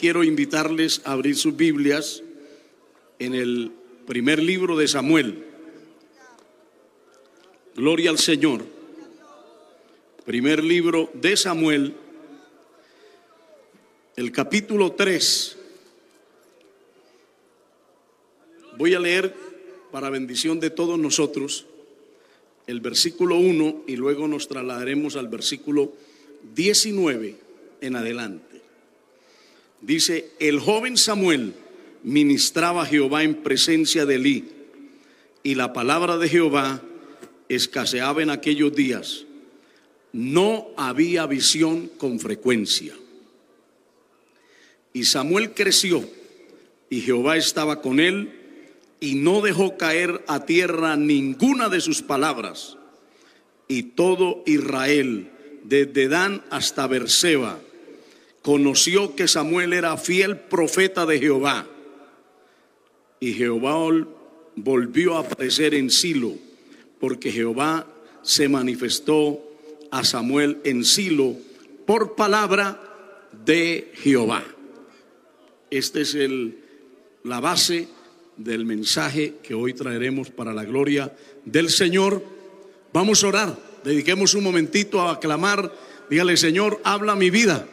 quiero invitarles a abrir sus Biblias en el primer libro de Samuel. Gloria al Señor. Primer libro de Samuel, el capítulo 3. Voy a leer para bendición de todos nosotros el versículo 1 y luego nos trasladaremos al versículo 19 en adelante. Dice, el joven Samuel ministraba a Jehová en presencia de Elí y la palabra de Jehová escaseaba en aquellos días. No había visión con frecuencia. Y Samuel creció y Jehová estaba con él y no dejó caer a tierra ninguna de sus palabras. Y todo Israel, desde Dan hasta Berseba, conoció que Samuel era fiel profeta de Jehová. Y Jehová volvió a aparecer en Silo, porque Jehová se manifestó a Samuel en Silo por palabra de Jehová. Esta es el, la base del mensaje que hoy traeremos para la gloria del Señor. Vamos a orar, dediquemos un momentito a aclamar, dígale Señor, habla mi vida.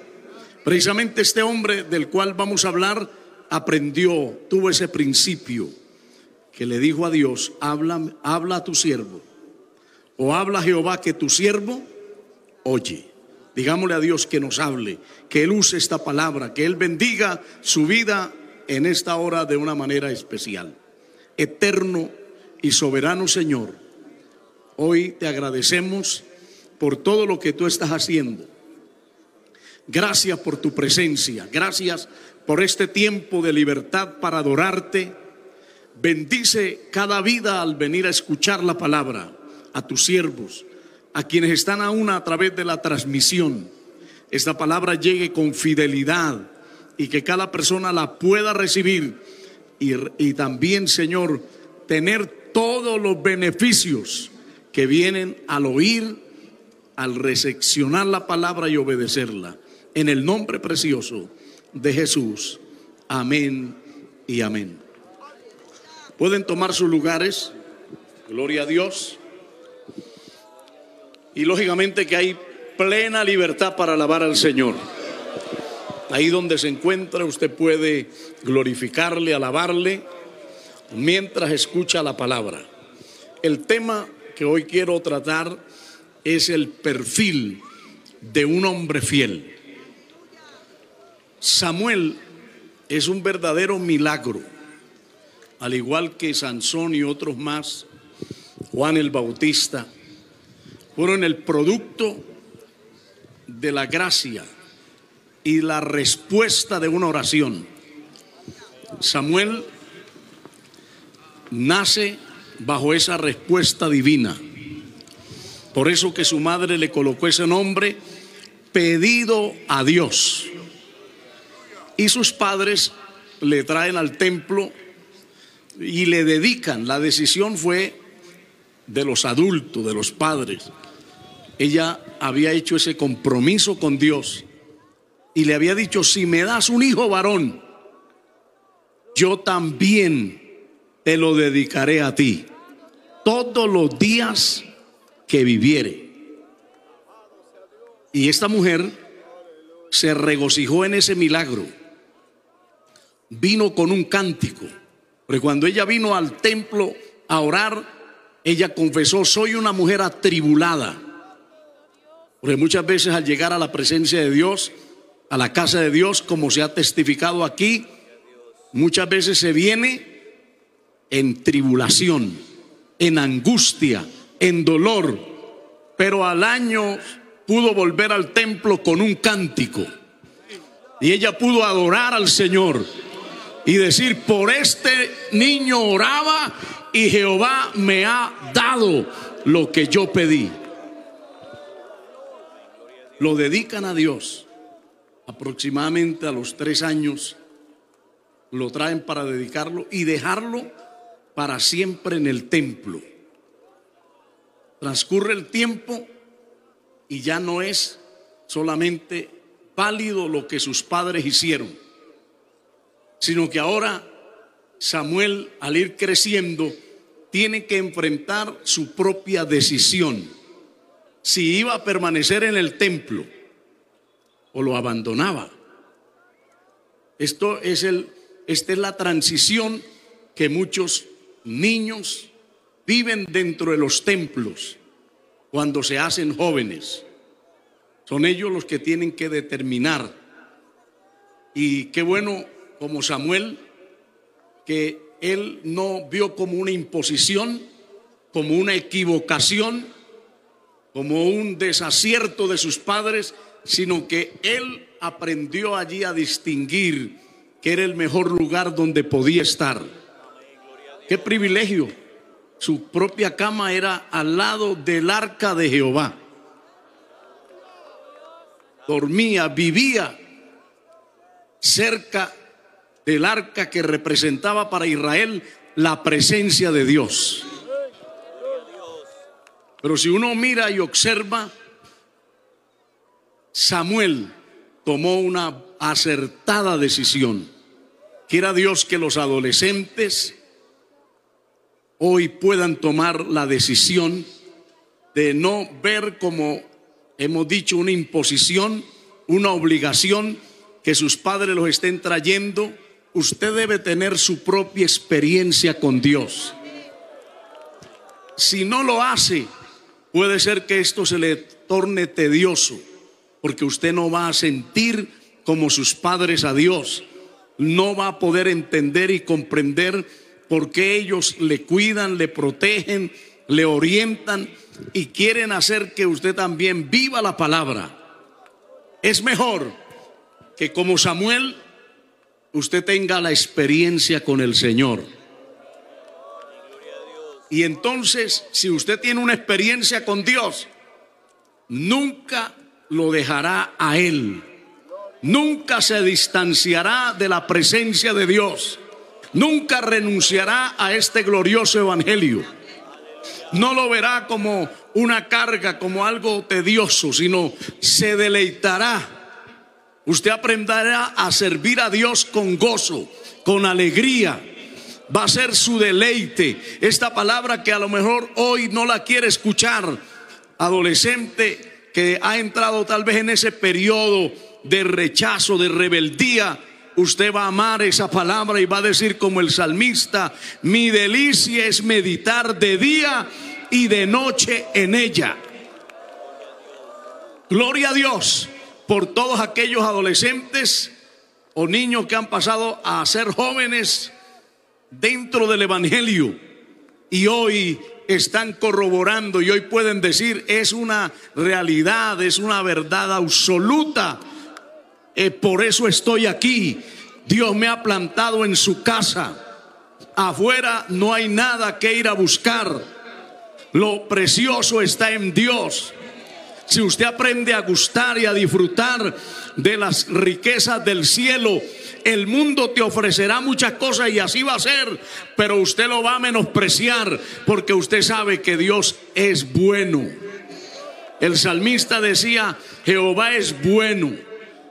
Precisamente este hombre del cual vamos a hablar aprendió, tuvo ese principio que le dijo a Dios, habla, habla a tu siervo, o habla Jehová que tu siervo oye. Digámosle a Dios que nos hable, que Él use esta palabra, que Él bendiga su vida en esta hora de una manera especial. Eterno y soberano Señor, hoy te agradecemos por todo lo que tú estás haciendo. Gracias por tu presencia, gracias por este tiempo de libertad para adorarte. Bendice cada vida al venir a escuchar la palabra, a tus siervos, a quienes están aún a través de la transmisión. Esta palabra llegue con fidelidad y que cada persona la pueda recibir y, y también, Señor, tener todos los beneficios que vienen al oír, al recepcionar la palabra y obedecerla. En el nombre precioso de Jesús. Amén y amén. Pueden tomar sus lugares. Gloria a Dios. Y lógicamente que hay plena libertad para alabar al Señor. Ahí donde se encuentra usted puede glorificarle, alabarle, mientras escucha la palabra. El tema que hoy quiero tratar es el perfil de un hombre fiel. Samuel es un verdadero milagro, al igual que Sansón y otros más, Juan el Bautista, fueron el producto de la gracia y la respuesta de una oración. Samuel nace bajo esa respuesta divina. Por eso que su madre le colocó ese nombre, pedido a Dios. Y sus padres le traen al templo y le dedican. La decisión fue de los adultos, de los padres. Ella había hecho ese compromiso con Dios y le había dicho, si me das un hijo varón, yo también te lo dedicaré a ti todos los días que viviere. Y esta mujer se regocijó en ese milagro. Vino con un cántico. Porque cuando ella vino al templo a orar, ella confesó, soy una mujer atribulada. Porque muchas veces al llegar a la presencia de Dios, a la casa de Dios, como se ha testificado aquí, muchas veces se viene en tribulación, en angustia, en dolor, pero al año pudo volver al templo con un cántico. Y ella pudo adorar al Señor y decir, por este niño oraba y Jehová me ha dado lo que yo pedí. Lo dedican a Dios aproximadamente a los tres años, lo traen para dedicarlo y dejarlo para siempre en el templo. Transcurre el tiempo y ya no es solamente válido lo que sus padres hicieron, sino que ahora Samuel, al ir creciendo, tiene que enfrentar su propia decisión. Si iba a permanecer en el templo o lo abandonaba. Esto es el, esta es la transición que muchos niños viven dentro de los templos cuando se hacen jóvenes. Son ellos los que tienen que determinar. Y qué bueno como Samuel, que él no vio como una imposición, como una equivocación, como un desacierto de sus padres, sino que él aprendió allí a distinguir que era el mejor lugar donde podía estar. Qué privilegio. Su propia cama era al lado del arca de Jehová. Dormía, vivía cerca del arca que representaba para Israel la presencia de Dios. Pero si uno mira y observa, Samuel tomó una acertada decisión. Quiera Dios que los adolescentes hoy puedan tomar la decisión de no ver como hemos dicho una imposición, una obligación que sus padres los estén trayendo usted debe tener su propia experiencia con Dios. Si no lo hace, puede ser que esto se le torne tedioso, porque usted no va a sentir como sus padres a Dios, no va a poder entender y comprender por qué ellos le cuidan, le protegen, le orientan y quieren hacer que usted también viva la palabra. Es mejor que como Samuel usted tenga la experiencia con el Señor. Y entonces, si usted tiene una experiencia con Dios, nunca lo dejará a Él. Nunca se distanciará de la presencia de Dios. Nunca renunciará a este glorioso evangelio. No lo verá como una carga, como algo tedioso, sino se deleitará Usted aprenderá a servir a Dios con gozo, con alegría. Va a ser su deleite. Esta palabra que a lo mejor hoy no la quiere escuchar, adolescente que ha entrado tal vez en ese periodo de rechazo, de rebeldía, usted va a amar esa palabra y va a decir como el salmista, mi delicia es meditar de día y de noche en ella. Gloria a Dios por todos aquellos adolescentes o niños que han pasado a ser jóvenes dentro del Evangelio y hoy están corroborando y hoy pueden decir es una realidad, es una verdad absoluta. Eh, por eso estoy aquí. Dios me ha plantado en su casa. Afuera no hay nada que ir a buscar. Lo precioso está en Dios. Si usted aprende a gustar y a disfrutar de las riquezas del cielo, el mundo te ofrecerá muchas cosas y así va a ser, pero usted lo va a menospreciar porque usted sabe que Dios es bueno. El salmista decía, Jehová es bueno.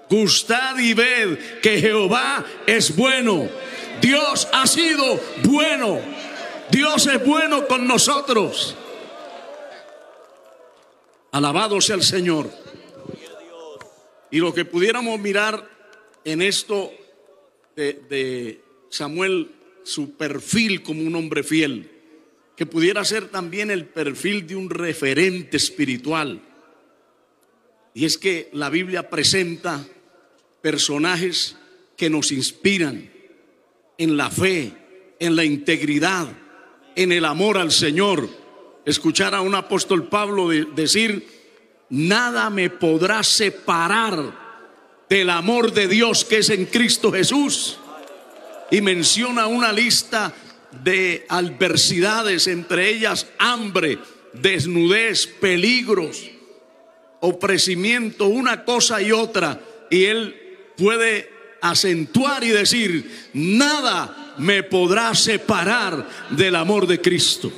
Gustad y ved que Jehová es bueno. Dios ha sido bueno. Dios es bueno con nosotros. Alabado sea el Señor. Y lo que pudiéramos mirar en esto de, Samuel, su perfil como un hombre fiel, que pudiera ser también el perfil de un referente espiritual. Y es que la Biblia presenta personajes que nos inspiran en la fe, en la integridad, en el amor al Señor escuchar a un apóstol Pablo decir, nada me podrá separar del amor de Dios que es en Cristo Jesús. Y menciona una lista de adversidades, entre ellas hambre, desnudez, peligros, oprecimiento, una cosa y otra. Y él puede acentuar y decir, nada me podrá separar del amor de Cristo.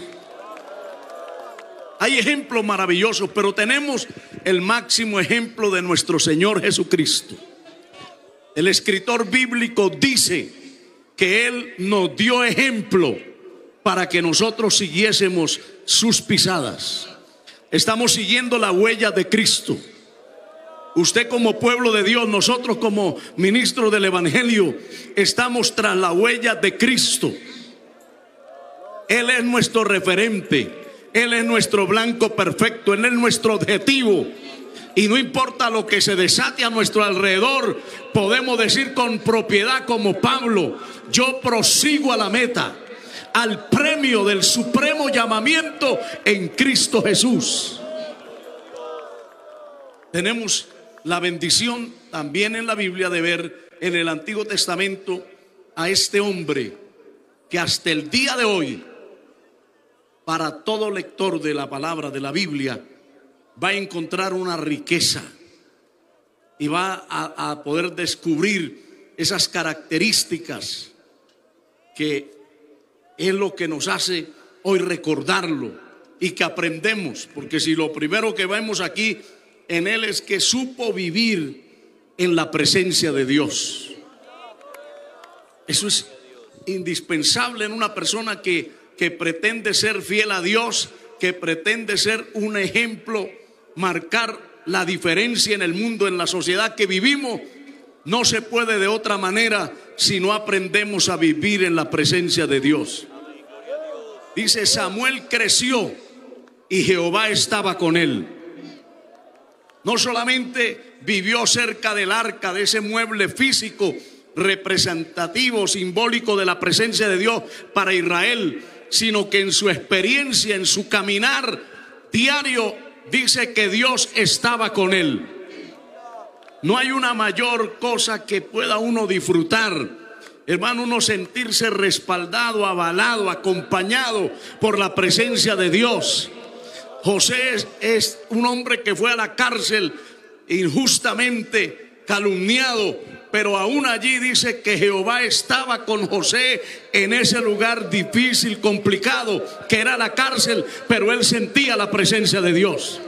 Hay ejemplos maravillosos, pero tenemos el máximo ejemplo de nuestro Señor Jesucristo. El escritor bíblico dice que Él nos dio ejemplo para que nosotros siguiésemos sus pisadas. Estamos siguiendo la huella de Cristo. Usted como pueblo de Dios, nosotros como ministros del Evangelio, estamos tras la huella de Cristo. Él es nuestro referente, Él es nuestro blanco perfecto, Él es nuestro objetivo. Y no importa lo que se desate a nuestro alrededor, podemos decir con propiedad como Pablo, yo prosigo a la meta, al premio del supremo llamamiento en Cristo Jesús. Tenemos la bendición también en la Biblia de ver en el Antiguo Testamento a este hombre que hasta el día de hoy, para todo lector de la palabra de la Biblia, va a encontrar una riqueza y va a, poder descubrir esas características que es lo que nos hace hoy recordarlo y que aprendemos, porque si lo primero que vemos aquí en él es que supo vivir en la presencia de Dios. Eso es indispensable en una persona que, que pretende ser fiel a Dios, que pretende ser un ejemplo, marcar la diferencia en el mundo, en la sociedad que vivimos. No se puede de otra manera si no aprendemos a vivir en la presencia de Dios. Dice, Samuel creció y Jehová estaba con él no solamente vivió cerca del arca, de ese mueble físico representativo, simbólico de la presencia de Dios para Israel, sino que en su experiencia, en su caminar diario, dice que Dios estaba con él. No hay una mayor cosa que pueda uno disfrutar, hermano, uno sentirse respaldado, avalado, acompañado por la presencia de Dios. José es, un hombre que fue a la cárcel injustamente calumniado, pero aún allí dice que Jehová estaba con José en ese lugar difícil, complicado, que era la cárcel, pero él sentía la presencia de Dios.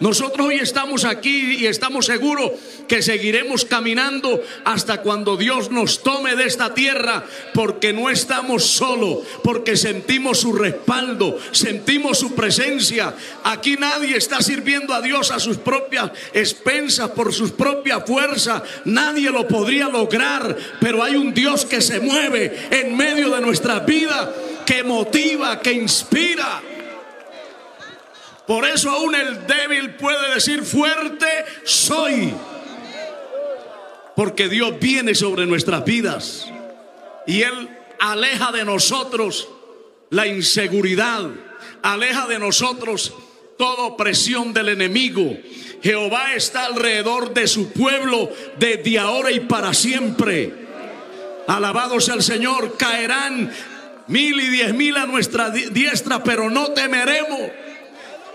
Nosotros hoy estamos aquí y estamos seguros que seguiremos caminando hasta cuando Dios nos tome de esta tierra, porque no estamos solos, porque sentimos su respaldo, sentimos su presencia. Aquí nadie está sirviendo a Dios a sus propias expensas, por sus propias fuerzas. Nadie lo podría lograr, pero hay un Dios que se mueve en medio de nuestra vida, que motiva, que inspira. Por eso aún el débil puede decir fuerte soy. Porque Dios viene sobre nuestras vidas y Él aleja de nosotros la inseguridad, aleja de nosotros toda opresión del enemigo. Jehová está alrededor de su pueblo desde ahora y para siempre. Alabado sea el Señor, caerán mil y diez mil a nuestra diestra, pero no temeremos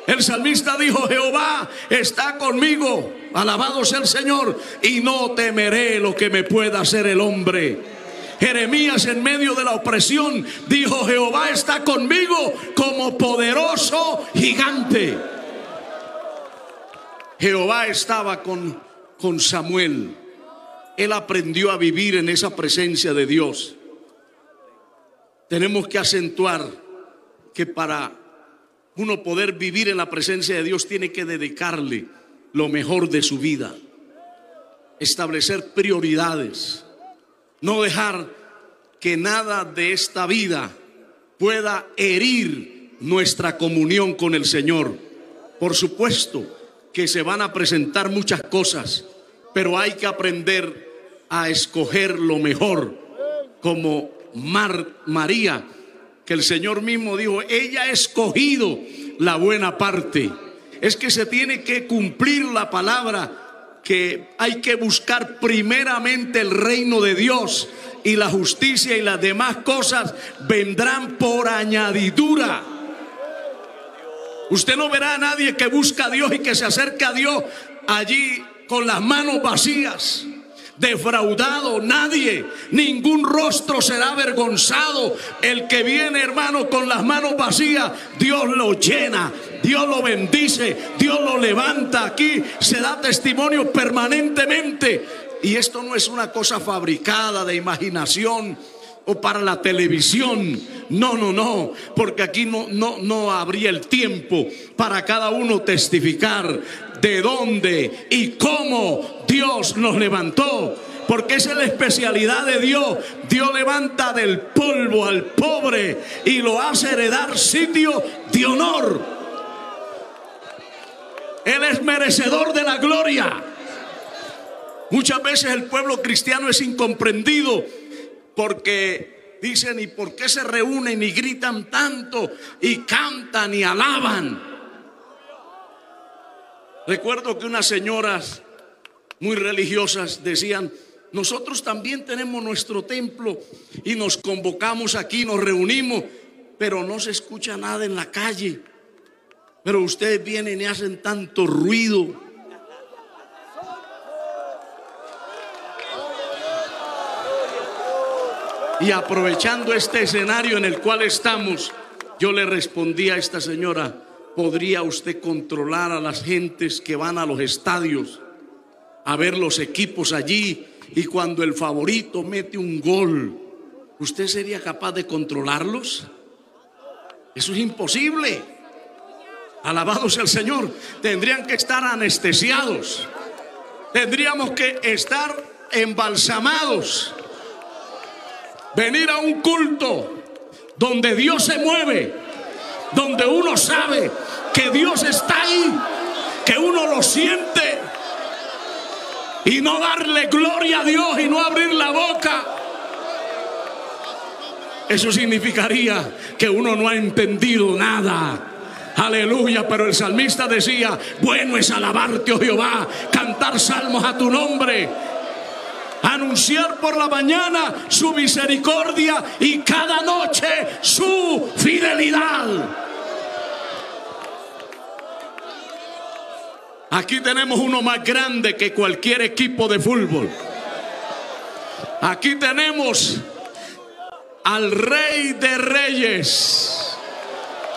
el salmista dijo, Jehová está conmigo, alabado sea el Señor, y no temeré lo que me pueda hacer el hombre. Jeremías en medio de la opresión dijo, Jehová está conmigo como poderoso gigante. Jehová estaba con, con Samuel. Él aprendió a vivir en esa presencia de Dios. Tenemos que acentuar que para uno poder vivir en la presencia de Dios tiene que dedicarle lo mejor de su vida, establecer prioridades, no dejar que nada de esta vida pueda herir nuestra comunión con el Señor. Por supuesto que se van a presentar muchas cosas, pero hay que aprender a escoger lo mejor, como Mar María que el Señor mismo dijo, ella ha escogido la buena parte. Es que se tiene que cumplir la palabra que hay que buscar primeramente el reino de Dios y la justicia y las demás cosas vendrán por añadidura. Usted no verá a nadie que busca a Dios y que se acerca a Dios allí con las manos vacías defraudado, nadie, ningún rostro será avergonzado. El que viene, hermano, con las manos vacías, Dios lo llena, Dios lo bendice, Dios lo levanta. Aquí se da testimonio permanentemente Y esto no es una cosa fabricada de imaginación o para la televisión. No, no, no, porque aquí no, no, no habría el tiempo para cada uno testificar de dónde y cómo Dios nos levantó. Porque esa es la especialidad de Dios. Dios levanta del polvo al pobre y lo hace heredar sitio de honor. Él es merecedor de la gloria. Muchas veces el pueblo cristiano es incomprendido porque dicen, ¿y por qué se reúnen y gritan tanto y cantan y alaban? Recuerdo que unas señoras muy religiosas decían, nosotros también tenemos nuestro templo y nos convocamos aquí, nos reunimos, pero no se escucha nada en la calle. Pero ustedes vienen y hacen tanto ruido. Y aprovechando este escenario en el cual estamos, yo le respondí a esta señora, ¿podría usted controlar a las gentes que van a los estadios a ver los equipos allí y cuando el favorito mete un gol, ¿usted sería capaz de controlarlos? Eso es imposible. Alabado sea el Señor. Tendrían que estar anestesiados. Tendríamos que estar embalsamados venir a un culto donde Dios se mueve, donde uno sabe que Dios está ahí, que uno lo siente y no darle gloria a Dios y no abrir la boca. Eso significaría que uno no ha entendido nada. Aleluya, pero el salmista decía, bueno es alabarte, oh Jehová, cantar salmos a tu nombre anunciar por la mañana su misericordia y cada noche su fidelidad. Aquí tenemos uno más grande que cualquier equipo de fútbol. Aquí tenemos al rey de reyes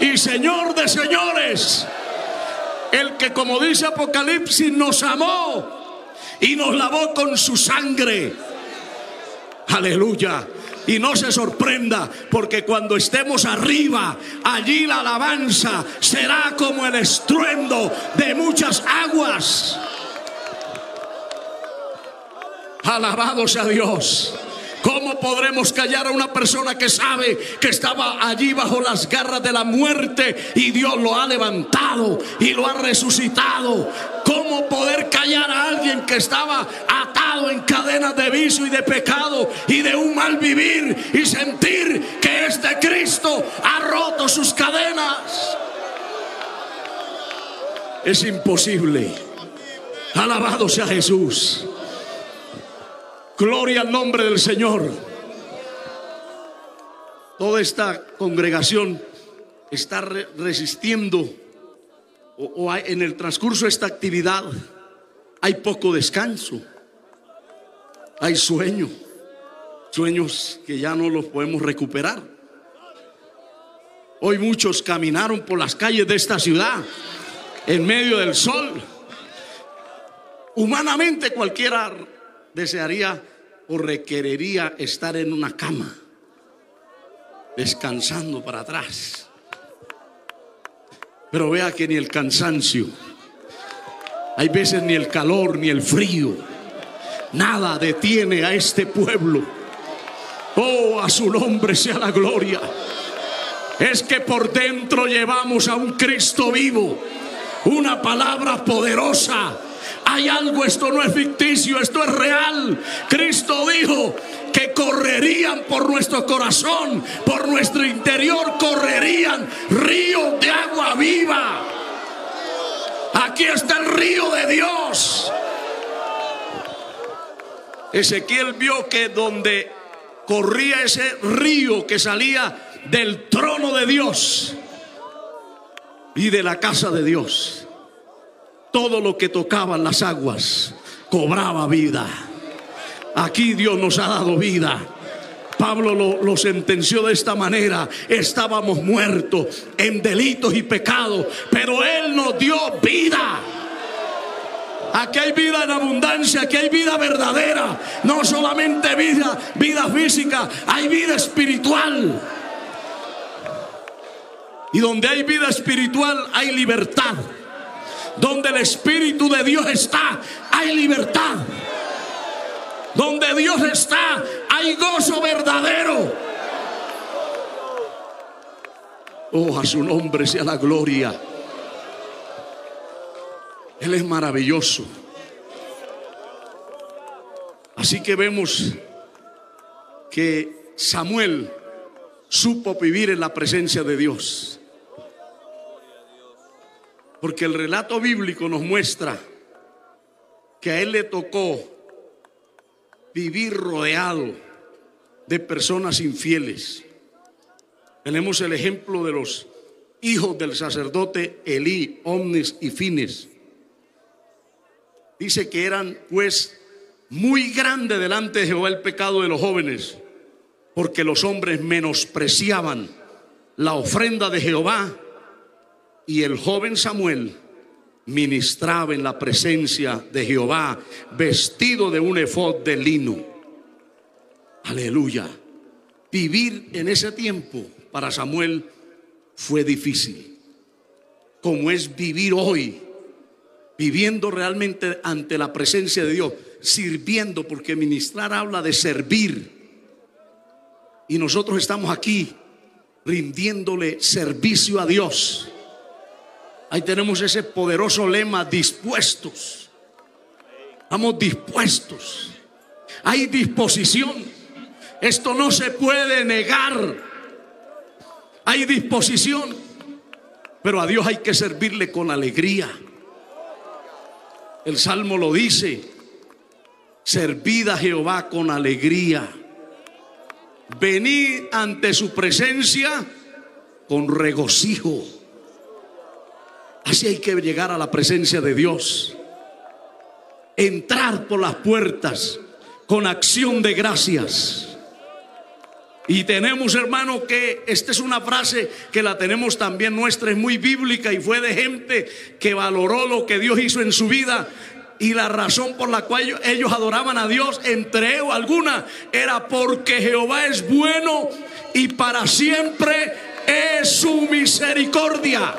y señor de señores. El que como dice Apocalipsis nos amó y nos lavó con su sangre. Aleluya. Y no se sorprenda, porque cuando estemos arriba, allí la alabanza será como el estruendo de muchas aguas. Alabado sea Dios. ¿Cómo podremos callar a una persona que sabe que estaba allí bajo las garras de la muerte y Dios lo ha levantado y lo ha resucitado? ¿Cómo poder callar a alguien que estaba atado en cadenas de vicio y de pecado y de un mal vivir y sentir que este Cristo ha roto sus cadenas? Es imposible. Alabado sea Jesús. Gloria al nombre del Señor. Toda esta congregación está resistiendo o, en el transcurso de esta actividad hay poco descanso, hay sueño, sueños que ya no los podemos recuperar. Hoy muchos caminaron por las calles de esta ciudad en medio del sol. Humanamente cualquiera desearía o requeriría estar en una cama, descansando para atrás. Pero vea que ni el cansancio, hay veces ni el calor, ni el frío, nada detiene a este pueblo. Oh, a su nombre sea la gloria. Es que por dentro llevamos a un Cristo vivo, una palabra poderosa hay algo, esto no es ficticio, esto es real. Cristo dijo que correrían por nuestro corazón, por nuestro interior, correrían ríos de agua viva. Aquí está el río de Dios. Ezequiel vio que donde corría ese río que salía del trono de Dios y de la casa de Dios todo lo que tocaban las aguas cobraba vida. Aquí Dios nos ha dado vida. Pablo lo, sentenció de esta manera. Estábamos muertos en delitos y pecados, pero Él nos dio vida. Aquí hay vida en abundancia, aquí hay vida verdadera, no solamente vida, vida física, hay vida espiritual. Y donde hay vida espiritual hay libertad. Donde el Espíritu de Dios está, hay libertad. Donde Dios está, hay gozo verdadero. Oh, a su nombre sea la gloria. Él es maravilloso. Así que vemos que Samuel supo vivir en la presencia de Dios. Porque el relato bíblico nos muestra que a él le tocó vivir rodeado de personas infieles. Tenemos el ejemplo de los hijos del sacerdote Elí, Omnis y Fines. Dice que eran pues muy grande delante de Jehová el pecado de los jóvenes, porque los hombres menospreciaban la ofrenda de Jehová y el joven Samuel ministraba en la presencia de Jehová vestido de un efod de lino. Aleluya. Vivir en ese tiempo para Samuel fue difícil, como es vivir hoy, viviendo realmente ante la presencia de Dios, sirviendo, porque ministrar habla de servir. Y nosotros estamos aquí rindiéndole servicio a Dios. Ahí tenemos ese poderoso lema, dispuestos. Estamos dispuestos. Hay disposición. Esto no se puede negar hay disposición, pero a Dios hay que servirle con alegría. El Salmo lo dice, servid a Jehová con alegría. Venid ante su presencia con regocijo. Así hay que llegar a la presencia de Dios. Entrar por las puertas con acción de gracias. Y tenemos, hermano, que esta es una frase que la tenemos también nuestra, es muy bíblica y fue de gente que valoró lo que Dios hizo en su vida. Y la razón por la cual ellos adoraban a Dios, entre ellos alguna, era porque Jehová es bueno y para siempre es su misericordia.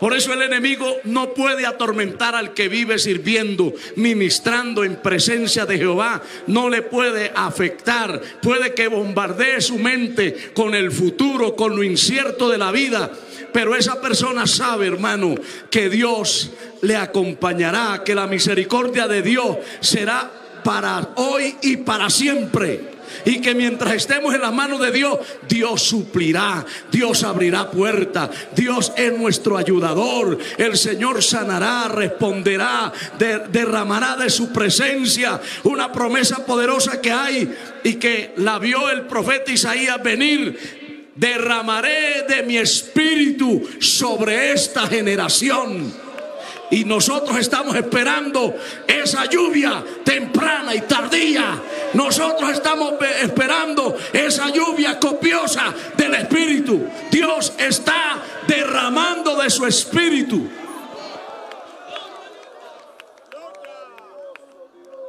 Por eso el enemigo no puede atormentar al que vive sirviendo, ministrando en presencia de Jehová. No le puede afectar. Puede que bombardee su mente con el futuro, con lo incierto de la vida. Pero esa persona sabe, hermano, que Dios le acompañará, que la misericordia de Dios será para hoy y para siempre. Y que mientras estemos en las manos de Dios, Dios suplirá, Dios abrirá puertas, Dios es nuestro ayudador, el Señor sanará, responderá, derramará de su presencia una promesa poderosa que hay y que la vio el profeta Isaías venir. Derramaré de mi espíritu sobre esta generación y nosotros estamos esperando esa lluvia temprana y tardía. Nosotros estamos esperando esa lluvia copiosa del Espíritu. Dios está derramando de su Espíritu.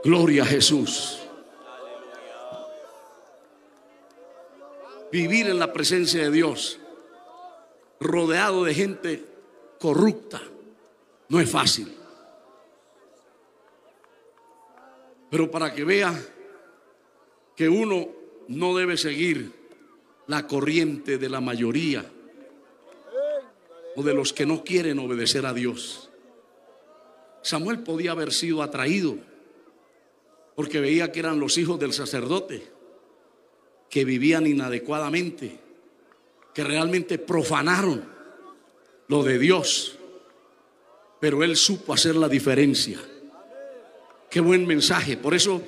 Gloria a Jesús. Vivir en la presencia de Dios, rodeado de gente corrupta no es fácil. Pero para que vea que uno no debe seguir la corriente de la mayoría o de los que no quieren obedecer a Dios. Samuel podía haber sido atraído porque veía que eran los hijos del sacerdote que vivían inadecuadamente, que realmente profanaron lo de Dios pero él supo hacer la diferencia. Qué buen mensaje. Por eso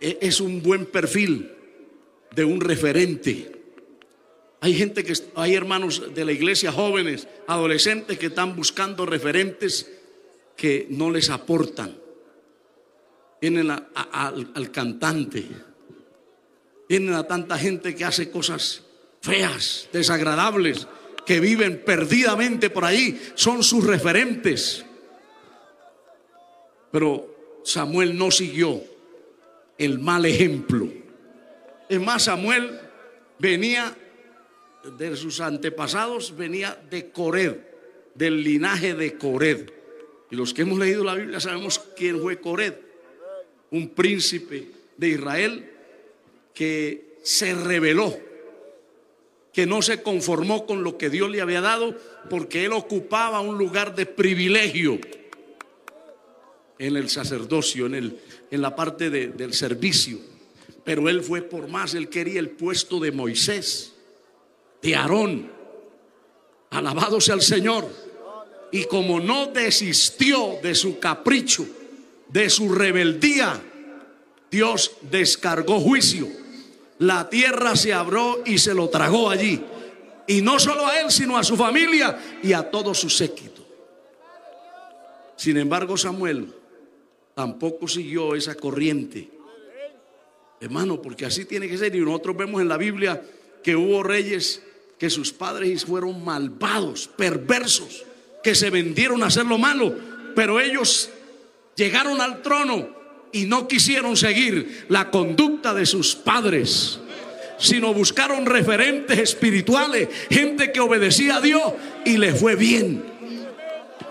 e, es un buen perfil de un referente. Hay gente que, hay hermanos de la iglesia, jóvenes, adolescentes que están buscando referentes que no les aportan. Tienen al cantante, tienen a tanta gente que hace cosas feas, desagradables, que viven perdidamente por ahí son sus referentes. Pero Samuel no siguió el mal ejemplo. Es más, Samuel venía de sus antepasados, venía de Cored, del linaje de Cored. Y los que hemos leído la Biblia sabemos quién fue Cored, un príncipe de Israel que se rebeló, que no se conformó con lo que Dios le había dado, porque él ocupaba un lugar de privilegio en el sacerdocio, en, el, en la parte del servicio. Pero él fue por más, él quería el puesto de Moisés, de Aarón. Alabado sea el Señor. Y como no desistió de su capricho, de su rebeldía, Dios descargó juicio. La tierra se abrió y se lo tragó allí. Y no solo a él, sino a su familia y a todo su séquito. Sin embargo, Samuel tampoco siguió esa corriente. Hermano, porque así tiene que ser. Y nosotros vemos en la Biblia que hubo reyes que sus padres fueron malvados, perversos, que se vendieron a hacer lo malo, pero ellos llegaron al trono y no quisieron seguir la conducta de sus padres sino buscaron referentes espirituales, gente que obedecía a Dios y le fue bien.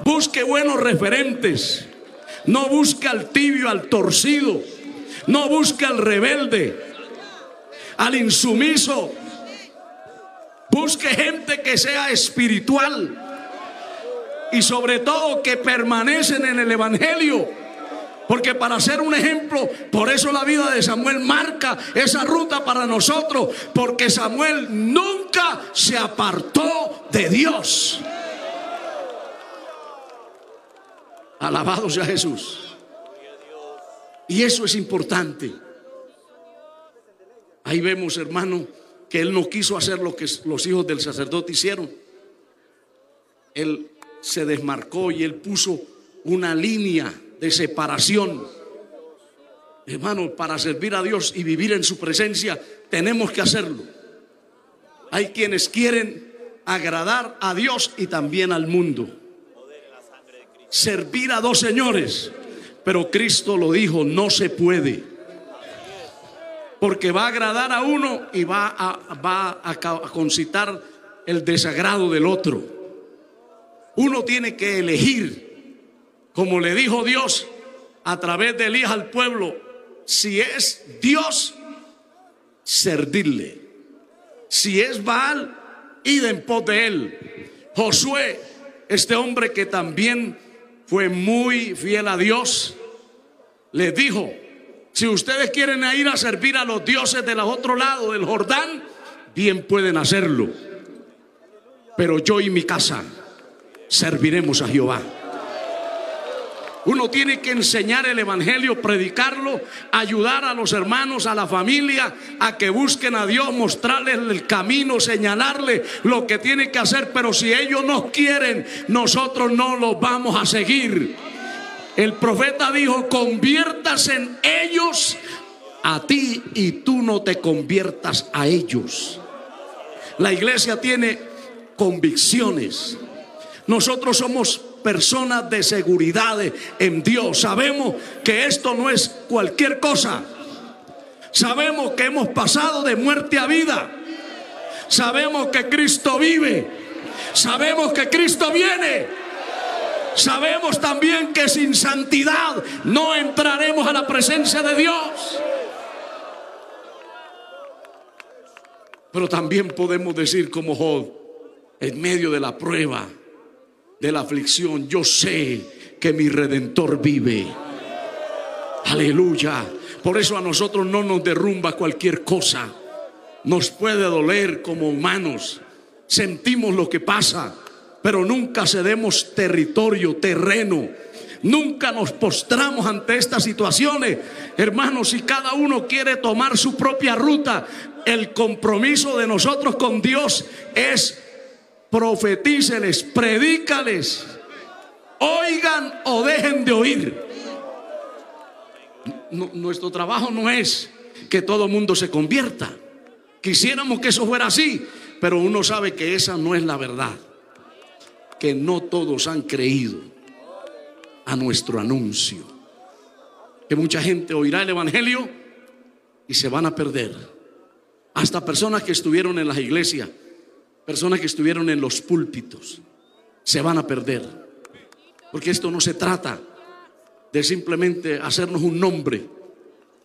Busque buenos referentes. No busque al tibio, al torcido. No busque al rebelde, al insumiso. Busque gente que sea espiritual y sobre todo que permanecen en el Evangelio. Porque para ser un ejemplo, por eso la vida de Samuel marca esa ruta para nosotros. Porque Samuel nunca se apartó de Dios. Alabado sea Jesús. Y eso es importante. Ahí vemos, hermano, que él no quiso hacer lo que los hijos del sacerdote hicieron. Él se desmarcó y él puso una línea de separación. Hermano, para servir a Dios y vivir en su presencia, tenemos que hacerlo. Hay quienes quieren agradar a Dios y también al mundo. Servir a dos señores. Pero Cristo lo dijo, no se puede. Porque va a agradar a uno y va a, va a concitar el desagrado del otro. Uno tiene que elegir, como le dijo Dios a través de Elías al pueblo, si es Dios, servirle. Si es Baal, id en pos de él. Josué, este hombre que también fue muy fiel a Dios, les dijo, si ustedes quieren ir a servir a los dioses del otro lado del Jordán, bien pueden hacerlo. Pero yo y mi casa serviremos a Jehová. Uno tiene que enseñar el Evangelio, predicarlo, ayudar a los hermanos, a la familia, a que busquen a Dios, mostrarles el camino, señalarles lo que tienen que hacer. Pero si ellos no quieren, nosotros no los vamos a seguir. El profeta dijo, conviértase en ellos a ti y tú no te conviertas a ellos. La iglesia tiene convicciones. Nosotros somos personas de seguridad en Dios. Sabemos que esto no es cualquier cosa. Sabemos que hemos pasado de muerte a vida. Sabemos que Cristo vive. Sabemos que Cristo viene. Sabemos también que sin santidad no entraremos a la presencia de Dios. Pero también podemos decir como Job, en medio de la prueba, de la aflicción, yo sé que mi redentor vive. Aleluya. Por eso a nosotros no nos derrumba cualquier cosa. Nos puede doler como humanos. Sentimos lo que pasa, pero nunca cedemos territorio, terreno. Nunca nos postramos ante estas situaciones. Hermanos, si cada uno quiere tomar su propia ruta, el compromiso de nosotros con Dios es profetíceles, predícales, oigan o dejen de oír. nuestro trabajo no es que todo mundo se convierta. Quisiéramos que eso fuera así, pero uno sabe que esa no es la verdad. Que no todos han creído a nuestro anuncio. que mucha gente oirá el Evangelio y se van a perder. Hasta personas que estuvieron en las iglesias, personas que estuvieron en los púlpitos, se van a perder. Porque esto no se trata de simplemente hacernos un nombre.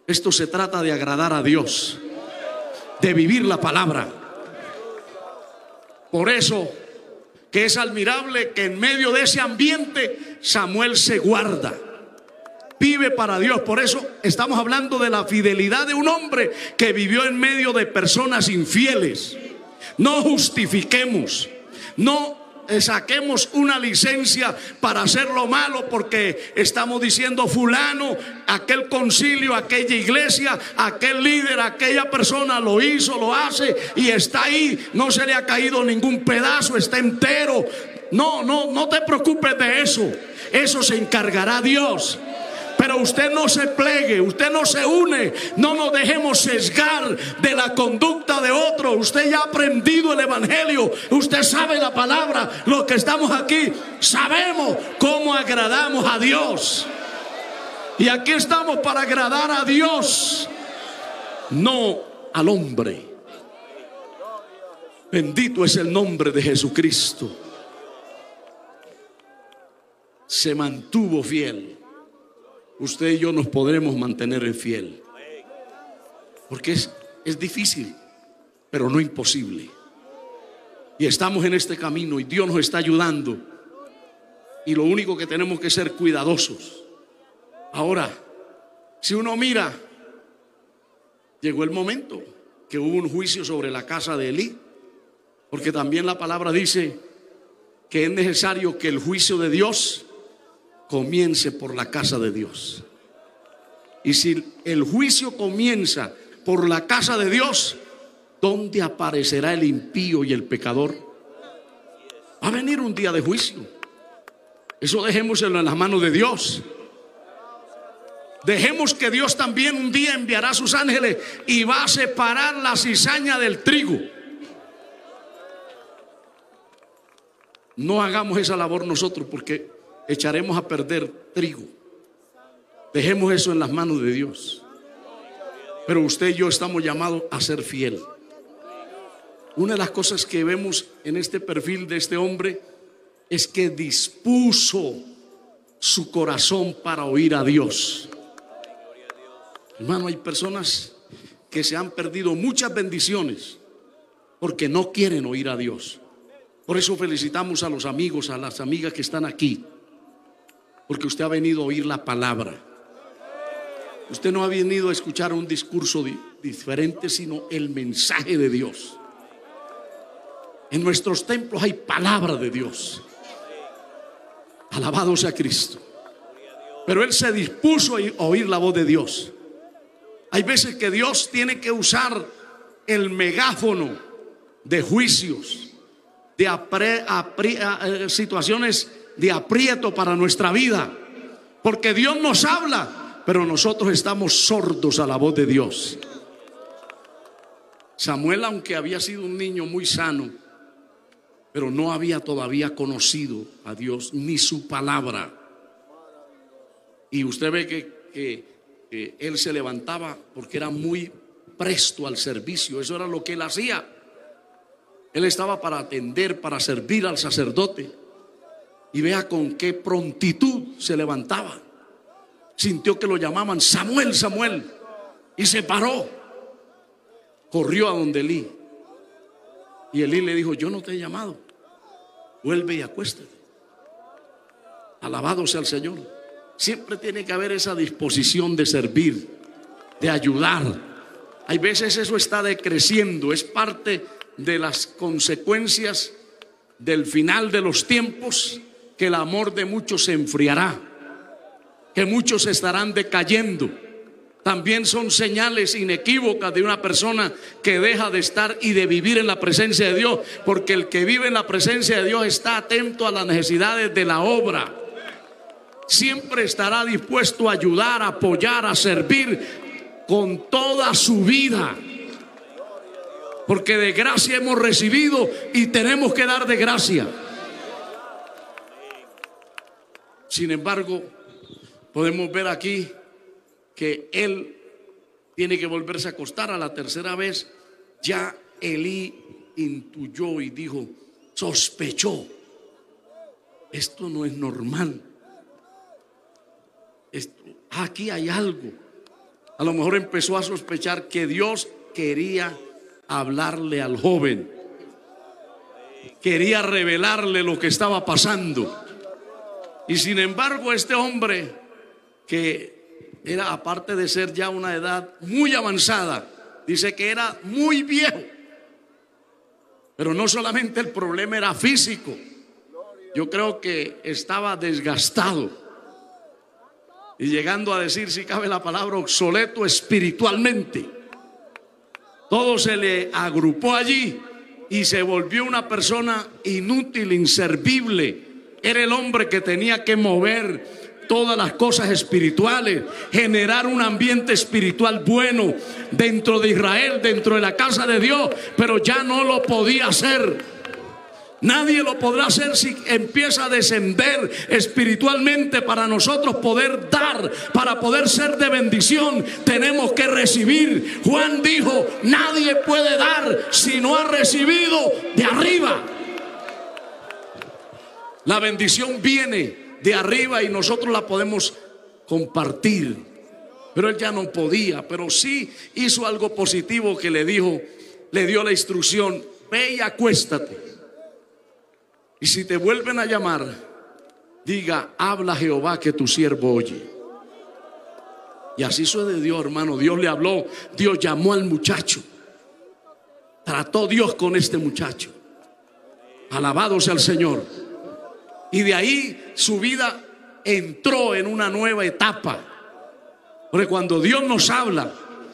Esto se trata de agradar a Dios, de vivir la palabra. Por eso que es admirable que en medio de ese ambiente Samuel se guarda. Vive para Dios. Por eso estamos hablando de la fidelidad de un hombre que vivió en medio de personas infieles. No justifiquemos. No saquemos una licencia para hacer lo malo porque estamos diciendo fulano, aquel concilio, aquella iglesia, aquel líder, aquella persona lo hizo, lo hace y está ahí, no se le ha caído ningún pedazo, está entero. No, no, no te preocupes de eso. Eso se encargará Dios. Pero usted no se plegue, usted no se une, no nos dejemos sesgar de la conducta de otro. Usted ya ha aprendido el Evangelio, usted sabe la palabra, los que estamos aquí sabemos cómo agradamos a Dios. Y aquí estamos para agradar a Dios, no al hombre. Bendito es el nombre de Jesucristo. Se mantuvo fiel usted y yo nos podremos mantener en fiel. Porque es, es difícil, pero no imposible. Y estamos en este camino y Dios nos está ayudando. Y lo único que tenemos que ser cuidadosos. Ahora, si uno mira, llegó el momento que hubo un juicio sobre la casa de Elí. Porque también la palabra dice que es necesario que el juicio de Dios comience por la casa de Dios. Y si el juicio comienza por la casa de Dios, ¿dónde aparecerá el impío y el pecador? Va a venir un día de juicio. Eso dejémoslo en las manos de Dios. Dejemos que Dios también un día enviará a sus ángeles y va a separar la cizaña del trigo. No hagamos esa labor nosotros porque echaremos a perder trigo. Dejemos eso en las manos de Dios. Pero usted y yo estamos llamados a ser fiel. Una de las cosas que vemos en este perfil de este hombre es que dispuso su corazón para oír a Dios. Hermano, hay personas que se han perdido muchas bendiciones porque no quieren oír a Dios. Por eso felicitamos a los amigos, a las amigas que están aquí porque usted ha venido a oír la palabra. Usted no ha venido a escuchar un discurso diferente, sino el mensaje de Dios. En nuestros templos hay palabra de Dios. Alabado sea Cristo. Pero Él se dispuso a oír la voz de Dios. Hay veces que Dios tiene que usar el megáfono de juicios, de eh, situaciones de aprieto para nuestra vida. Porque Dios nos habla, pero nosotros estamos sordos a la voz de Dios. Samuel, aunque había sido un niño muy sano, pero no había todavía conocido a Dios ni su palabra. Y usted ve que, él se levantaba porque era muy presto al servicio. Eso era lo que él hacía. Él estaba para atender, para servir al sacerdote. Y vea con qué prontitud se levantaba. Sintió que lo llamaban Samuel, Samuel. Y se paró. Corrió a donde Elí. Y Elí le dijo, yo no te he llamado. Vuelve y acuéstate. Alabado sea el Señor. Siempre tiene que haber esa disposición de servir, de ayudar. Hay veces eso está decreciendo, es parte de las consecuencias del final de los tiempos que el amor de muchos se enfriará, que muchos estarán decayendo. También son señales inequívocas de una persona que deja de estar y de vivir en la presencia de Dios, porque el que vive en la presencia de Dios está atento a las necesidades de la obra. Siempre estará dispuesto a ayudar, a apoyar, a servir con toda su vida. Porque de gracia hemos recibido y tenemos que dar de gracia. Sin embargo, podemos ver aquí que él tiene que volverse a acostar a la tercera vez, ya Elí intuyó y dijo, sospechó, esto no es normal. Aquí hay algo. A lo mejor empezó a sospechar que Dios quería hablarle al joven. Quería revelarle lo que estaba pasando. Y sin embargo, este hombre, que era, aparte de ser ya una edad muy avanzada, dice que era muy viejo. Pero no solamente el problema era físico, yo creo que estaba desgastado. Y llegando a decir, si cabe la palabra, obsoleto espiritualmente. Todo se le agrupó allí y se volvió una persona inútil, inservible. Era el hombre que tenía que mover todas las cosas espirituales, generar un ambiente espiritual bueno dentro de Israel, dentro de la casa de Dios, pero ya no lo podía hacer. Nadie lo podrá hacer si empieza a descender espiritualmente para nosotros poder dar, para poder ser de bendición. Tenemos que recibir. Juan dijo, nadie puede dar si no ha recibido de arriba. La bendición viene de arriba y nosotros la podemos compartir. Pero él ya no podía, pero sí hizo algo positivo que le dijo, le dio la instrucción, ve y acuéstate. Y si te vuelven a llamar, diga, habla Jehová que tu siervo oye. Y así de Dios, hermano. Dios le habló, Dios llamó al muchacho. Trató Dios con este muchacho. Alabado sea el Señor. Y de ahí su vida entró en una nueva etapa. Porque cuando Dios nos habla,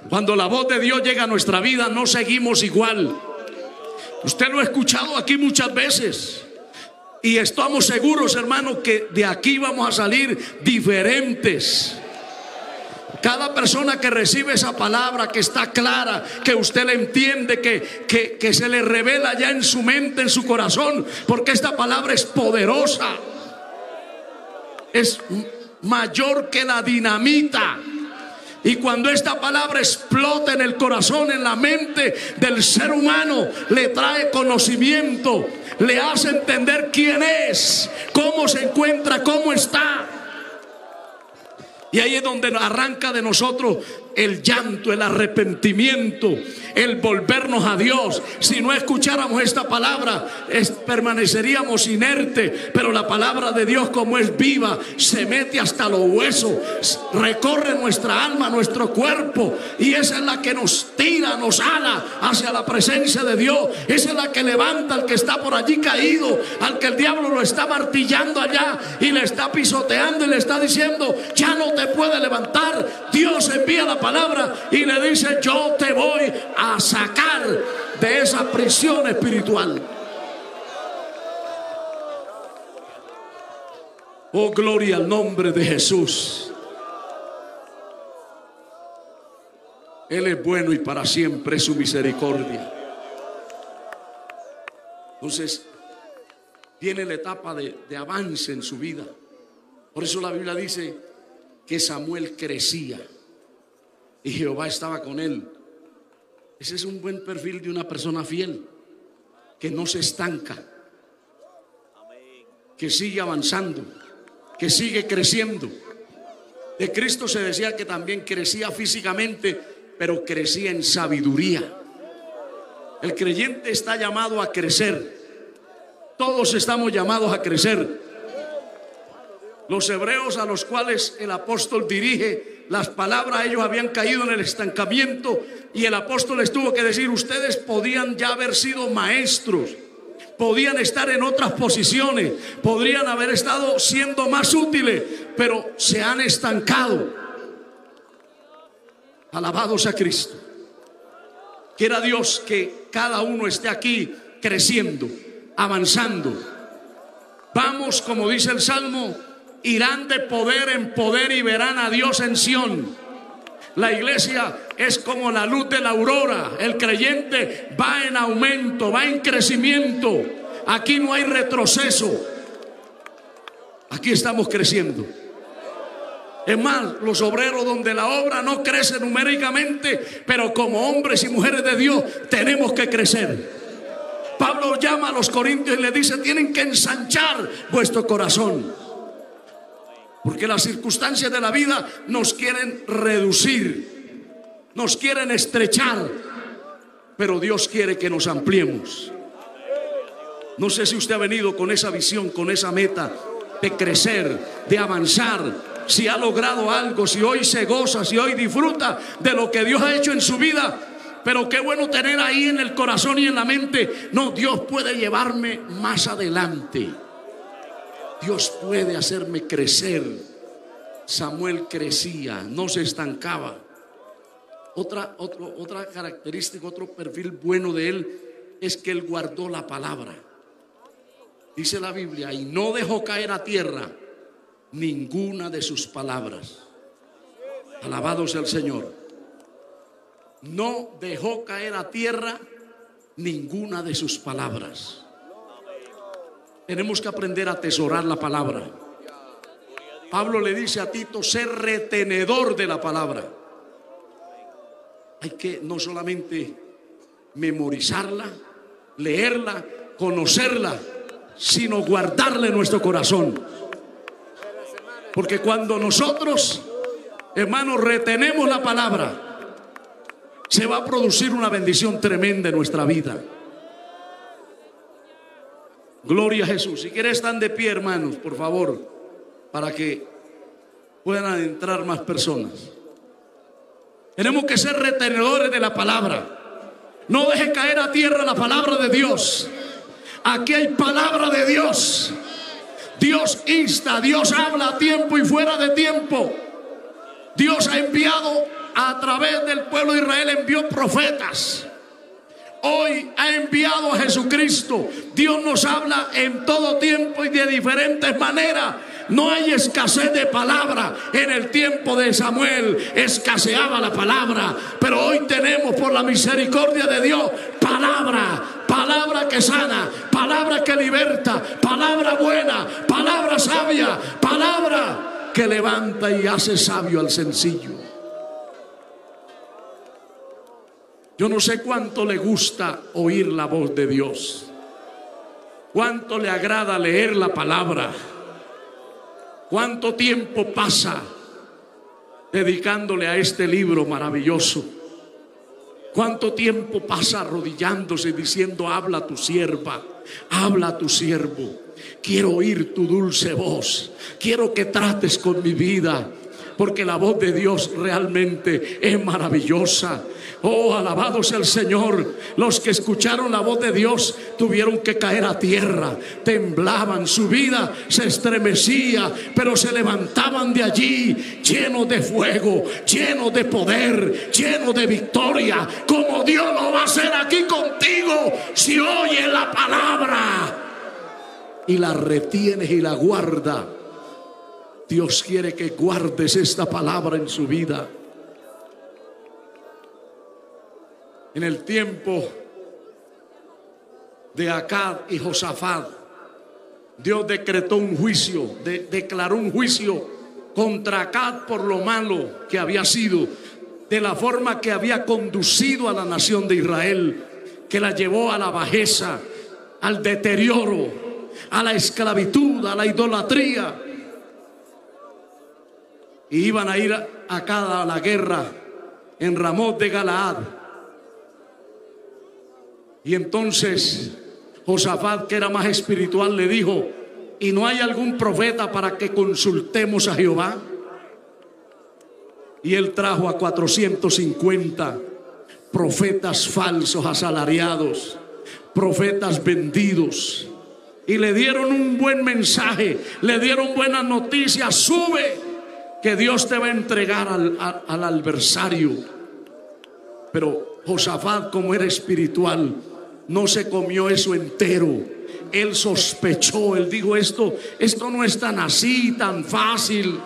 cuando la voz de Dios llega a nuestra vida, no seguimos igual. Usted lo ha escuchado aquí muchas veces. Y estamos seguros, hermano, que de aquí vamos a salir diferentes. Cada persona que recibe esa palabra, que está clara, que usted le entiende, que, que, que, se le revela ya en su mente, en su corazón, porque esta palabra es poderosa. Es mayor que la dinamita. Y cuando esta palabra explota en el corazón, en la mente del ser humano, le trae conocimiento, le hace entender quién es, cómo se encuentra, cómo está. Y ahí es donde arranca de nosotros el llanto, el arrepentimiento, el volvernos a Dios. Si no escucháramos esta palabra, permaneceríamos inerte. Pero la palabra de Dios, como es viva, se mete hasta los huesos, recorre nuestra alma, nuestro cuerpo. Y esa es la que nos tira, nos ala hacia la presencia de Dios. Esa es la que levanta al que está por allí caído, al que el diablo lo está martillando allá y le está pisoteando y le está diciendo, ya no te puede levantar. Dios envía la palabra y le dice, yo te voy a sacar de esa prisión espiritual. Oh, gloria al nombre de Jesús. Él es bueno y para siempre es su misericordia. Entonces, tiene la etapa de, de, avance en su vida. Por eso la Biblia dice que Samuel crecía y Jehová estaba con él. Ese es un buen perfil de una persona fiel, que no se estanca, que sigue avanzando, que sigue creciendo. De Cristo se decía que también crecía físicamente, pero crecía en sabiduría. El creyente está llamado a crecer. Todos estamos llamados a crecer. Los hebreos a los cuales el apóstol dirige las palabras, ellos habían caído en el estancamiento y el apóstol les tuvo que decir, ustedes podían ya haber sido maestros, podían estar en otras posiciones, podrían haber estado siendo más útiles, pero se han estancado. Alabados a Cristo. Quiera Dios que cada uno esté aquí creciendo, avanzando. Vamos, como dice el Salmo, irán de poder en poder y verán a Dios en Sión. La iglesia es como la luz de la aurora. El creyente va en aumento, va en crecimiento. Aquí no hay retroceso. Aquí estamos creciendo. Es más, los obreros donde la obra no crece numéricamente, pero como hombres y mujeres de Dios tenemos que crecer. Pablo llama a los corintios y le dice, tienen que ensanchar vuestro corazón. Porque las circunstancias de la vida nos quieren reducir, nos quieren estrechar, pero Dios quiere que nos ampliemos. No sé si usted ha venido con esa visión, con esa meta de crecer, de avanzar, si ha logrado algo, si hoy se goza, si hoy disfruta de lo que Dios ha hecho en su vida. Pero qué bueno tener ahí en el corazón y en la mente, no, Dios puede llevarme más adelante. Dios puede hacerme crecer. Samuel crecía, no se estancaba. Otra, característica, otro perfil bueno de él es que él guardó la palabra. Dice la Biblia, y no dejó caer a tierra ninguna de sus palabras. Alabado sea el Señor. No dejó caer a tierra ninguna de sus palabras. Tenemos que aprender a atesorar la palabra. Pablo le dice a Tito, ser retenedor de la palabra. Hay que no solamente memorizarla, leerla, conocerla, sino guardarla en nuestro corazón. Porque cuando nosotros, hermanos, retenemos la palabra, se va a producir una bendición tremenda en nuestra vida. Gloria a Jesús. Si quieres, están de pie, hermanos, por favor, para que puedan entrar más personas. Tenemos que ser retenedores de la palabra. No deje caer a tierra la palabra de Dios. Aquí hay palabra de Dios. Dios insta, Dios habla a tiempo y fuera de tiempo. Dios ha enviado a través del pueblo de Israel, envió profetas. Hoy ha enviado a Jesucristo. Dios nos habla en todo tiempo y de diferentes maneras. No hay escasez de palabra. En el tiempo de Samuel escaseaba la palabra. Pero hoy tenemos por la misericordia de Dios palabra palabra que sana, palabra que liberta, palabra buena, palabra sabia, palabra que levanta y hace sabio al sencillo. Yo no sé cuánto le gusta oír la voz de Dios, cuánto le agrada leer la palabra, cuánto tiempo pasa dedicándole a este libro maravilloso. ¿Cuánto tiempo pasa arrodillándose diciendo, habla tu sierva, habla tu siervo? Quiero oír tu dulce voz. Quiero que trates con mi vida. Porque la voz de Dios realmente es maravillosa. Oh, alabado sea el Señor. Los que escucharon la voz de Dios tuvieron que caer a tierra, temblaban, su vida se estremecía, pero se levantaban de allí llenos de fuego, llenos de poder, llenos de victoria, como Dios lo va a hacer aquí contigo si oyes la palabra y la retienes y la guarda. Dios quiere que guardes esta palabra en su vida. En el tiempo de Acad y Josafat, Dios decretó un juicio, declaró un juicio contra Acad por lo malo que había sido, de la forma que había conducido a la nación de Israel, que la llevó a la bajeza, al deterioro, a la esclavitud, a la idolatría. Y iban a ir a Acad a la guerra en Ramón de Galaad y entonces Josafat, que era más espiritual, le dijo, ¿y no hay algún profeta para que consultemos a Jehová? Y él trajo a 450 profetas falsos, asalariados, profetas vendidos. Y le dieron un buen mensaje, le dieron buenas noticias, sube, que Dios te va a entregar al, al adversario. Pero Josafat, como era espiritual, no se comió eso entero. Él sospechó, él dijo esto, esto no es tan así, tan fácil.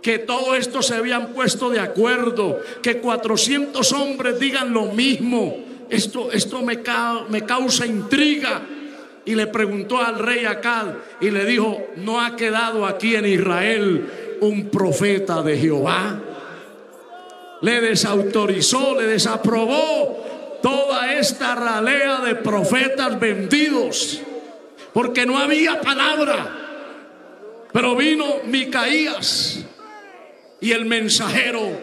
Que todo esto se habían puesto de acuerdo, que 400 hombres digan lo mismo. Esto, esto me, me causa intriga. Y le preguntó al rey Acad y le dijo, no ha quedado aquí en Israel un profeta de Jehová. Le desautorizó, le desaprobó toda esta ralea de profetas vendidos, porque no había palabra. Pero vino Micaías y el mensajero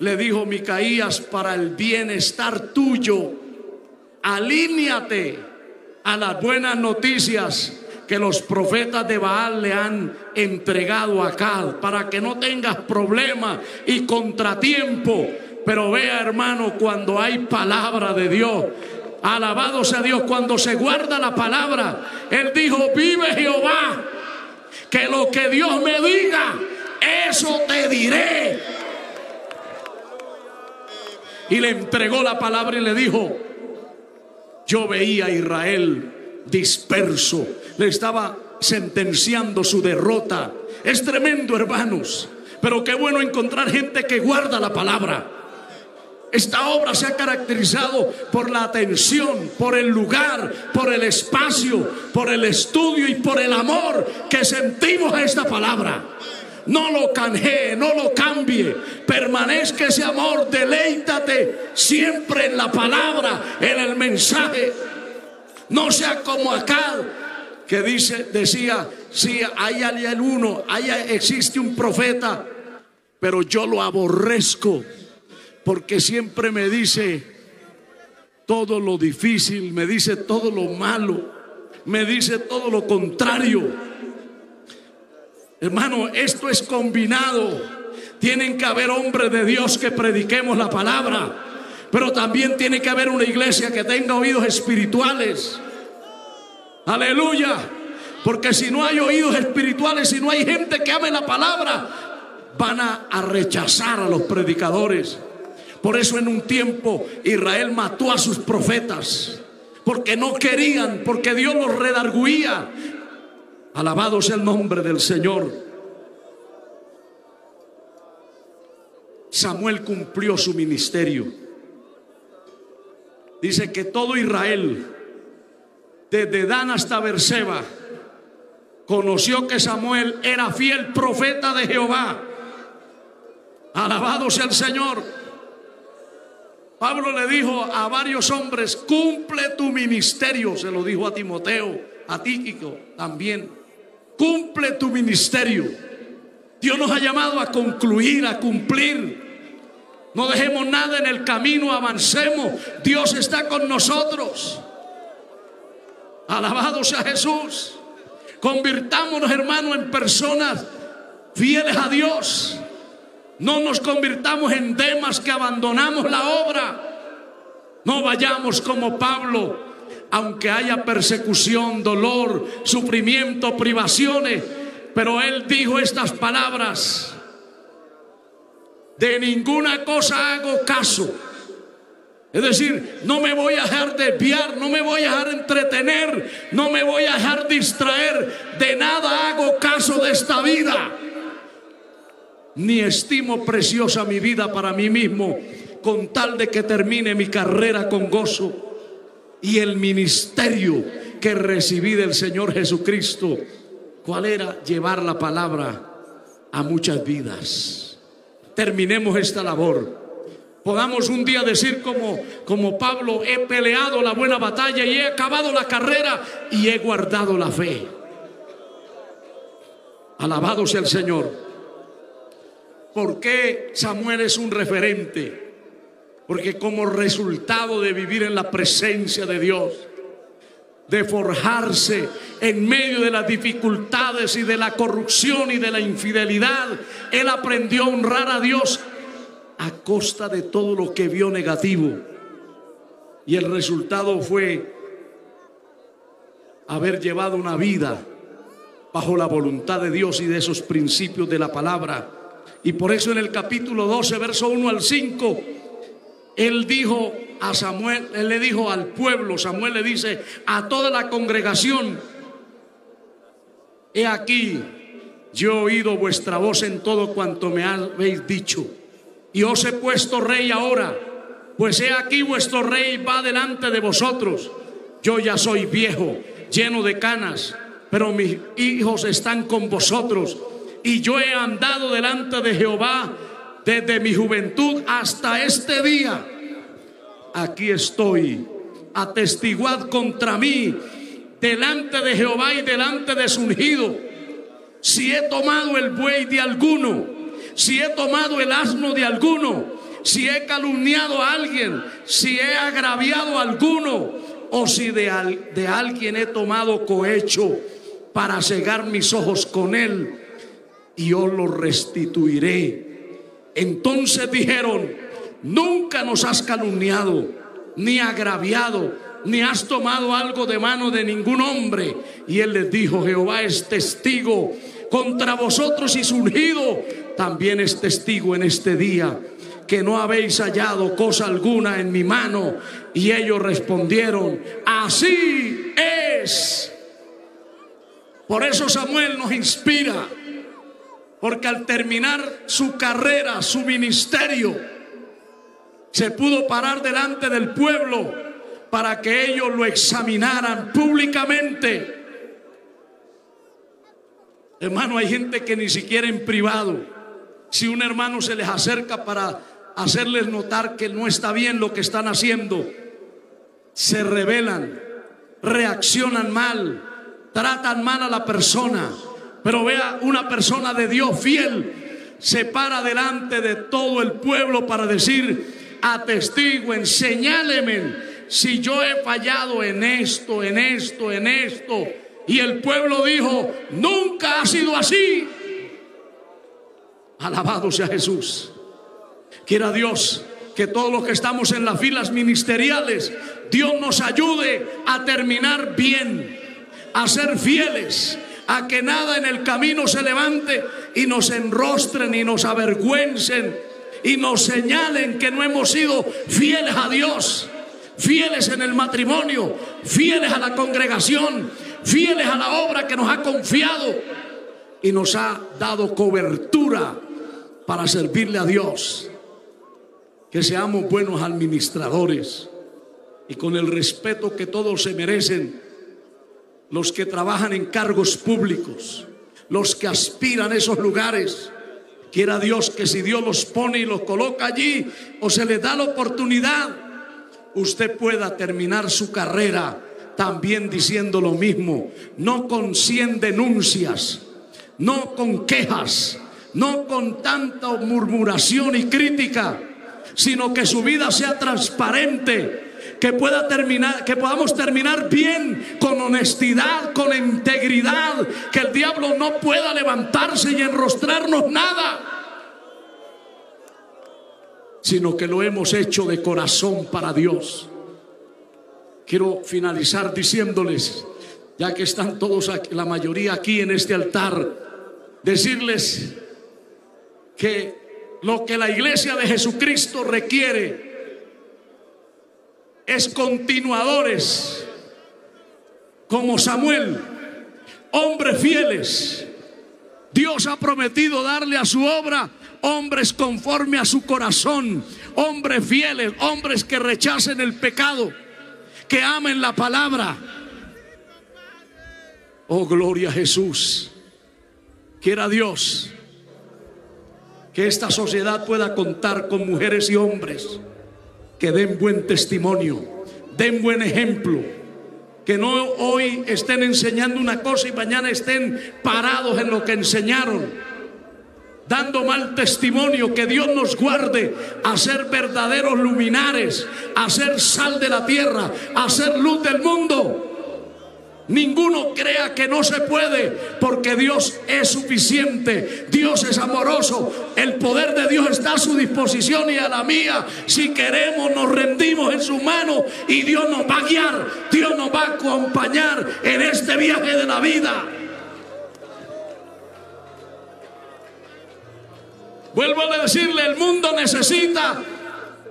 le dijo, Micaías, para el bienestar tuyo, alíñate a las buenas noticias que los profetas de Baal le han entregado acá para que no tengas problemas y contratiempo. Pero vea hermano, cuando hay palabra de Dios, alabado sea Dios, cuando se guarda la palabra, Él dijo, vive Jehová, que lo que Dios me diga, eso te diré. Y le entregó la palabra y le dijo, yo veía a Israel disperso, le estaba sentenciando su derrota. Es tremendo, hermanos, pero qué bueno encontrar gente que guarda la palabra. Esta obra se ha caracterizado por la atención, por el lugar, por el espacio, por el estudio y por el amor que sentimos a esta palabra. No lo canjee, no lo cambie. Permanezca ese amor, deleítate siempre en la palabra, en el mensaje. No sea como acá que dice, decía, si hay alguien uno, hay, existe un profeta, pero yo lo aborrezco porque siempre me dice todo lo difícil, me dice todo lo malo, me dice todo lo contrario. Hermano, esto es combinado. Tienen que haber hombres de Dios que prediquemos la palabra. Pero también tiene que haber una iglesia que tenga oídos espirituales. Aleluya. Porque si no hay oídos espirituales, si no hay gente que ame la palabra, van a, rechazar a los predicadores. Por eso en un tiempo Israel mató a sus profetas. Porque no querían, porque Dios los redarguía. Alabado sea el nombre del Señor. Samuel cumplió su ministerio. Dice que todo Israel, desde Dan hasta Berseba, conoció que Samuel era fiel profeta de Jehová. Alabado sea el Señor. Pablo le dijo a varios hombres, cumple tu ministerio, se lo dijo a Timoteo, a Tíquico también, cumple tu ministerio. Dios nos ha llamado a concluir, a cumplir. No dejemos nada en el camino, avancemos. Dios está con nosotros. Alabado sea Jesús. Convirtámonos, hermanos, en personas fieles a Dios. No nos convirtamos en demas que abandonamos la obra. No vayamos como Pablo, aunque haya persecución, dolor, sufrimiento, privaciones. Pero él dijo estas palabras. De ninguna cosa hago caso. Es decir, no me voy a dejar desviar, no me voy a dejar entretener, no me voy a dejar distraer. De nada hago caso de esta vida. Ni estimo preciosa mi vida para mí mismo, con tal de que termine mi carrera con gozo y el ministerio que recibí del Señor Jesucristo. ¿Cuál era? Llevar la palabra a muchas vidas terminemos esta labor. Podamos un día decir como, como Pablo, he peleado la buena batalla y he acabado la carrera y he guardado la fe. Alabado sea el Señor. ¿Por qué Samuel es un referente? Porque como resultado de vivir en la presencia de Dios, de forjarse en medio de las dificultades y de la corrupción y de la infidelidad. Él aprendió a honrar a Dios a costa de todo lo que vio negativo. Y el resultado fue haber llevado una vida bajo la voluntad de Dios y de esos principios de la palabra. Y por eso en el capítulo 12, verso 1 al 5, él dijo, a Samuel, él le dijo al pueblo, Samuel le dice a toda la congregación, he aquí, yo he oído vuestra voz en todo cuanto me habéis dicho, y os he puesto rey ahora, pues he aquí vuestro rey va delante de vosotros, yo ya soy viejo, lleno de canas, pero mis hijos están con vosotros y yo he andado delante de Jehová desde mi juventud hasta este día. Aquí estoy, atestiguad contra mí delante de Jehová y delante de su ungido. Si he tomado el buey de alguno, si he tomado el asno de alguno, si he calumniado a alguien, si he agraviado a alguno, o si de, de alguien he tomado cohecho para cegar mis ojos con él, y yo lo restituiré. Entonces dijeron, nunca nos has calumniado, ni agraviado, ni has tomado algo de mano de ningún hombre. Y él les dijo, Jehová es testigo contra vosotros y su ungido también es testigo en este día que no habéis hallado cosa alguna en mi mano. Y ellos respondieron, así es. Por eso Samuel nos inspira, porque al terminar su carrera, su ministerio, se pudo parar delante del pueblo para que ellos lo examinaran públicamente. Hermano, hay gente que ni siquiera en privado, si un hermano se les acerca para hacerles notar que no está bien lo que están haciendo, se rebelan, reaccionan mal, tratan mal a la persona. Pero vea, una persona de Dios fiel se para delante de todo el pueblo para decir, atestiguen, señálenme si yo he fallado en esto, en esto, en esto. Y el pueblo dijo, nunca ha sido así. Alabado sea Jesús. Quiera Dios que todos los que estamos en las filas ministeriales, Dios nos ayude a terminar bien, a ser fieles, a que nada en el camino se levante y nos enrostren y nos avergüencen y nos señalen que no hemos sido fieles a Dios, fieles en el matrimonio, fieles a la congregación, fieles a la obra que nos ha confiado y nos ha dado cobertura para servirle a Dios. Que seamos buenos administradores y con el respeto que todos se merecen, los que trabajan en cargos públicos, los que aspiran a esos lugares. Quiera Dios que si Dios los pone y los coloca allí o se le da la oportunidad, usted pueda terminar su carrera también diciendo lo mismo, no con cien denuncias, no con quejas, no con tanta murmuración y crítica, sino que su vida sea transparente, que pueda terminar, que podamos terminar bien, con honestidad, con integridad, que el diablo no pueda levantarse y enrostrarnos nada, sino que lo hemos hecho de corazón para Dios. Quiero finalizar diciéndoles, ya que están todos aquí, la mayoría aquí en este altar, decirles que lo que la iglesia de Jesucristo requiere es continuadores como Samuel, hombres fieles. Dios ha prometido darle a su obra hombres conforme a su corazón, hombres fieles, hombres que rechacen el pecado, que amen la palabra. Oh, gloria a Jesús. Quiera Dios que esta sociedad pueda contar con mujeres y hombres que den buen testimonio, den buen ejemplo, que no hoy estén enseñando una cosa y mañana estén parados en lo que enseñaron, dando mal testimonio, que Dios nos guarde a ser verdaderos luminares, a ser sal de la tierra, a ser luz del mundo. Ninguno crea que no se puede, porque Dios es suficiente, Dios es amoroso, el poder de Dios está a su disposición y a la mía. Si queremos, nos rendimos en su mano y Dios nos va a guiar, Dios nos va a acompañar en este viaje de la vida. Vuelvo a decirle, el mundo necesita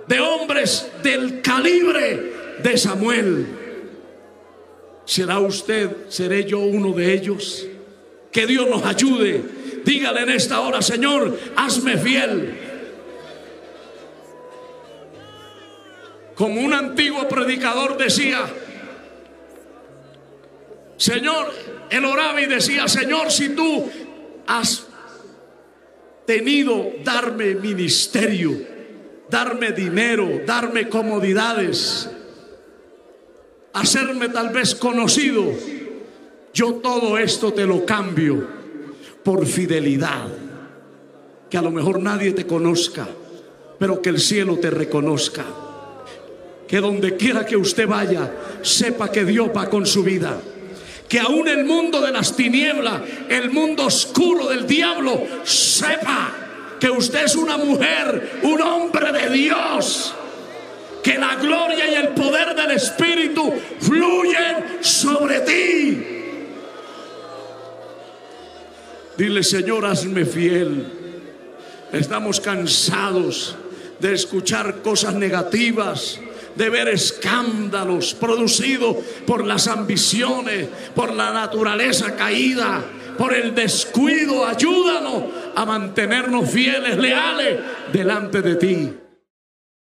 de hombres del calibre de Samuel. ¿Será usted, seré yo uno de ellos? Que Dios nos ayude. Dígale en esta hora, Señor, hazme fiel. Como un antiguo predicador decía, Señor, él oraba y decía, Señor, si tú has tenido darme ministerio, darme dinero, darme comodidades, hacerme tal vez conocido, yo todo esto te lo cambio por fidelidad. Que a lo mejor nadie te conozca, pero que el cielo te reconozca. Que donde quiera que usted vaya, sepa que Dios va con su vida que aún el mundo de las tinieblas, el mundo oscuro del diablo, sepa que usted es una mujer, un hombre de Dios. Que la gloria y el poder del Espíritu fluyen sobre ti. Dile, Señor, hazme fiel. Estamos cansados de escuchar cosas negativas de ver escándalos producidos por las ambiciones, por la naturaleza caída, por el descuido. Ayúdanos a mantenernos fieles, leales delante de ti.